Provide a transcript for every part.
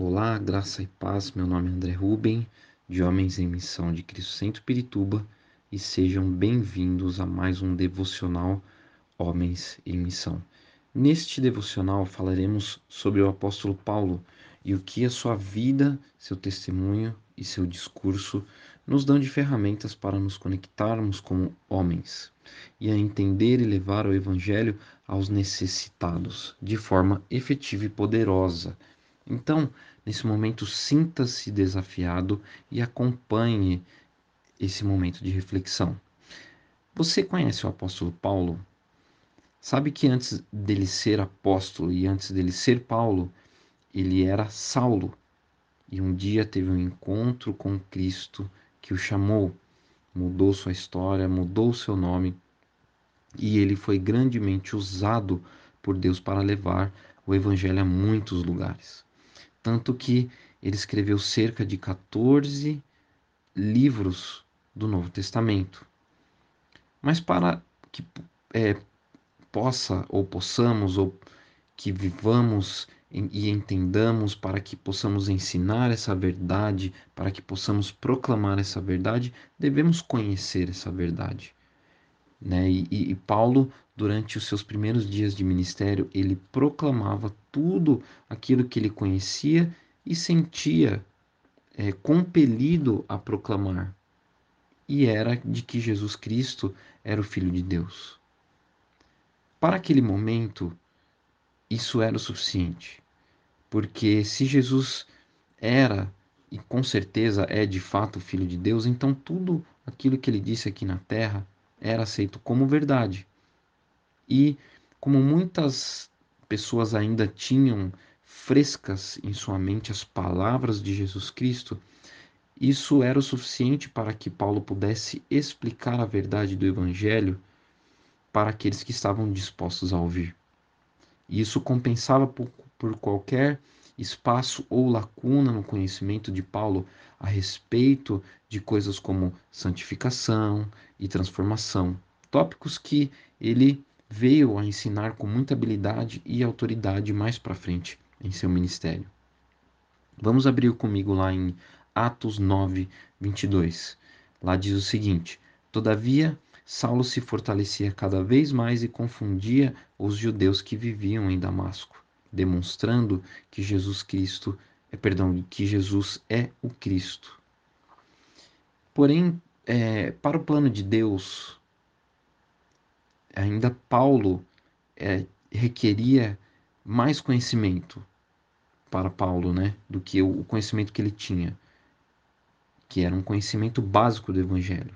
Olá, graça e paz. Meu nome é André Ruben, de Homens em Missão de Cristo Centro Pirituba, e sejam bem-vindos a mais um devocional Homens em Missão. Neste devocional falaremos sobre o apóstolo Paulo e o que a sua vida, seu testemunho e seu discurso nos dão de ferramentas para nos conectarmos como homens e a entender e levar o evangelho aos necessitados de forma efetiva e poderosa. Então, nesse momento, sinta-se desafiado e acompanhe esse momento de reflexão. Você conhece o apóstolo Paulo? Sabe que antes dele ser apóstolo e antes dele ser Paulo, ele era Saulo. E um dia teve um encontro com Cristo que o chamou, mudou sua história, mudou seu nome, e ele foi grandemente usado por Deus para levar o evangelho a muitos lugares. Tanto que ele escreveu cerca de 14 livros do Novo Testamento. Mas para que é, possa ou possamos ou que vivamos e entendamos, para que possamos ensinar essa verdade, para que possamos proclamar essa verdade, devemos conhecer essa verdade. Né? E, e, Paulo, durante os seus primeiros dias de ministério, ele proclamava tudo aquilo que ele conhecia e sentia é, compelido a proclamar. E era de que Jesus Cristo era o Filho de Deus. Para aquele momento, isso era o suficiente. Porque se Jesus era e com certeza é de fato o Filho de Deus, então tudo aquilo que ele disse aqui na terra era aceito como verdade. E como muitas pessoas ainda tinham frescas em sua mente as palavras de Jesus Cristo, isso era o suficiente para que Paulo pudesse explicar a verdade do Evangelho para aqueles que estavam dispostos a ouvir. E isso compensava por, por qualquer espaço ou lacuna no conhecimento de Paulo a respeito de coisas como santificação e transformação, tópicos que ele veio a ensinar com muita habilidade e autoridade mais para frente em seu ministério. Vamos abrir comigo lá em Atos 9, 22. Lá diz o seguinte: Todavia Saulo se fortalecia cada vez mais e confundia os judeus que viviam em Damasco, demonstrando que Jesus Cristo, é perdão, que Jesus é o Cristo. Porém, é, para o plano de Deus, ainda Paulo é, requeria mais conhecimento para Paulo, né, do que o conhecimento que ele tinha, que era um conhecimento básico do Evangelho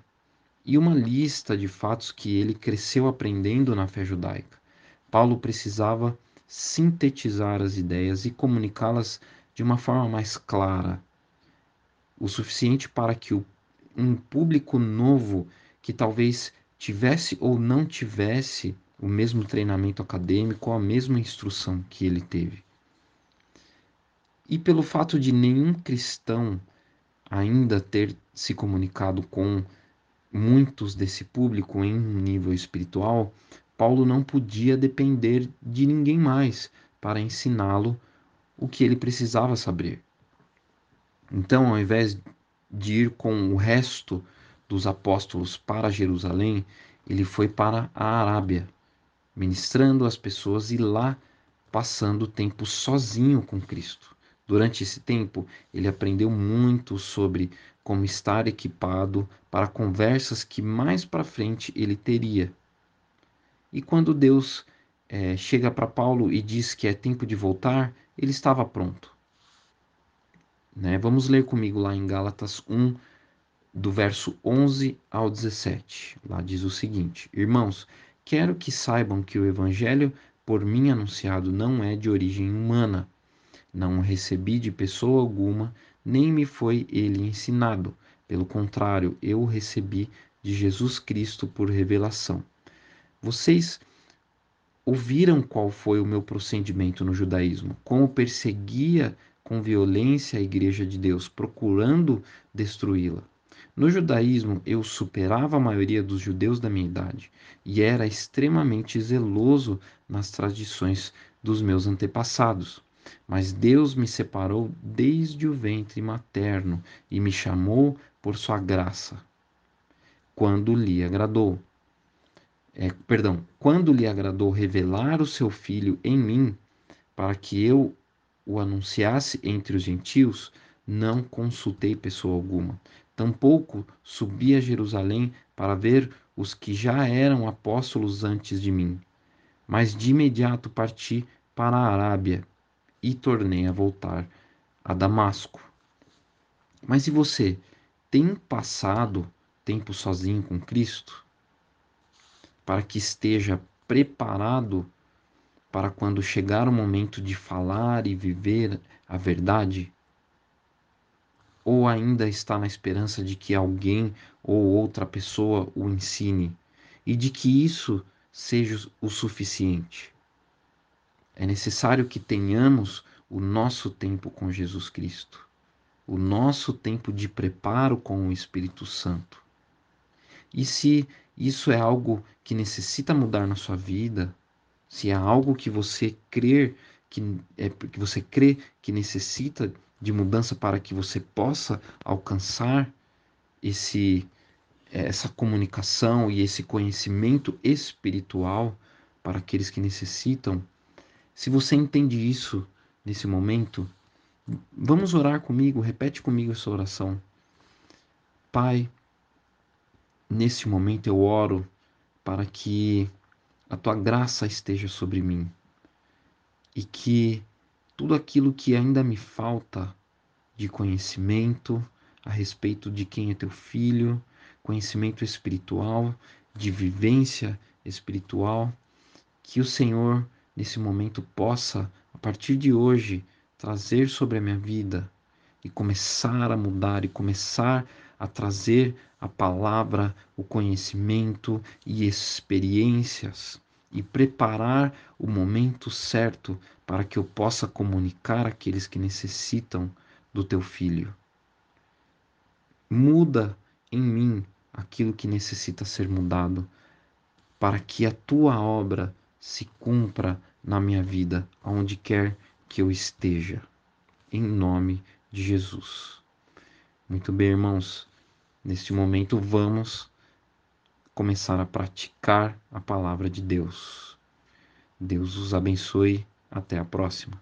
e uma lista de fatos que ele cresceu aprendendo na fé judaica. Paulo precisava sintetizar as ideias e comunicá-las de uma forma mais clara, o suficiente para que um público novo que talvez tivesse ou não tivesse o mesmo treinamento acadêmico ou a mesma instrução que ele teve. E pelo fato de nenhum cristão ainda ter se comunicado com muitos desse público em um nível espiritual, Paulo não podia depender de ninguém mais para ensiná-lo o que ele precisava saber. Então, ao invés de ir com o resto dos apóstolos para Jerusalém, ele foi para a Arábia, ministrando as pessoas e lá passando o tempo sozinho com Cristo. Durante esse tempo, ele aprendeu muito sobre como estar equipado para conversas que mais para frente ele teria. E quando Deus é, chega para Paulo e diz que é tempo de voltar, ele estava pronto. Né? Vamos ler comigo lá em Gálatas 1, do verso 11 ao 17. Lá diz o seguinte: Irmãos, quero que saibam que o evangelho por mim anunciado não é de origem humana não o recebi de pessoa alguma, nem me foi ele ensinado. Pelo contrário, eu o recebi de Jesus Cristo por revelação. Vocês ouviram qual foi o meu procedimento no judaísmo, como perseguia com violência a igreja de Deus, procurando destruí-la. No judaísmo, eu superava a maioria dos judeus da minha idade e era extremamente zeloso nas tradições dos meus antepassados. mas Deus me separou desde o ventre materno e me chamou por sua graça, quando lhe agradou. É, perdão, quando lhe agradou revelar o seu filho em mim, para que eu o anunciasse entre os gentios, não consultei pessoa alguma. Tampouco subi a Jerusalém para ver os que já eram apóstolos antes de mim. Mas de imediato parti para a Arábia e tornei a voltar a Damasco. Mas e você? Tem passado tempo sozinho com Cristo? Para que esteja preparado para quando chegar o momento de falar e viver a verdade? Ou ainda está na esperança de que alguém ou outra pessoa o ensine e de que isso seja o suficiente? É necessário que tenhamos o nosso tempo com Jesus Cristo, o nosso tempo de preparo com o Espírito Santo. E se isso é algo que necessita mudar na sua vida, se é algo que você crer que é que você crê que necessita de mudança para que você possa alcançar esse essa comunicação e esse conhecimento espiritual para aqueles que necessitam. Se você entende isso nesse momento, vamos orar comigo, repete comigo essa oração. Pai, nesse momento eu oro para que a tua graça esteja sobre mim e que tudo aquilo que ainda me falta de conhecimento a respeito de quem é teu filho, conhecimento espiritual, de vivência espiritual, que o Senhor nesse momento possa, a partir de hoje, trazer sobre a minha vida e começar a mudar e começar a trazer a palavra, o conhecimento e experiências e preparar o momento certo para que eu possa comunicar àqueles que necessitam do teu filho. Muda em mim aquilo que necessita ser mudado, para que a tua obra se cumpra na minha vida, aonde quer que eu esteja. Em nome de Jesus. Muito bem, irmãos. Neste momento, vamos começar a praticar a palavra de Deus. Deus os abençoe. Até a próxima.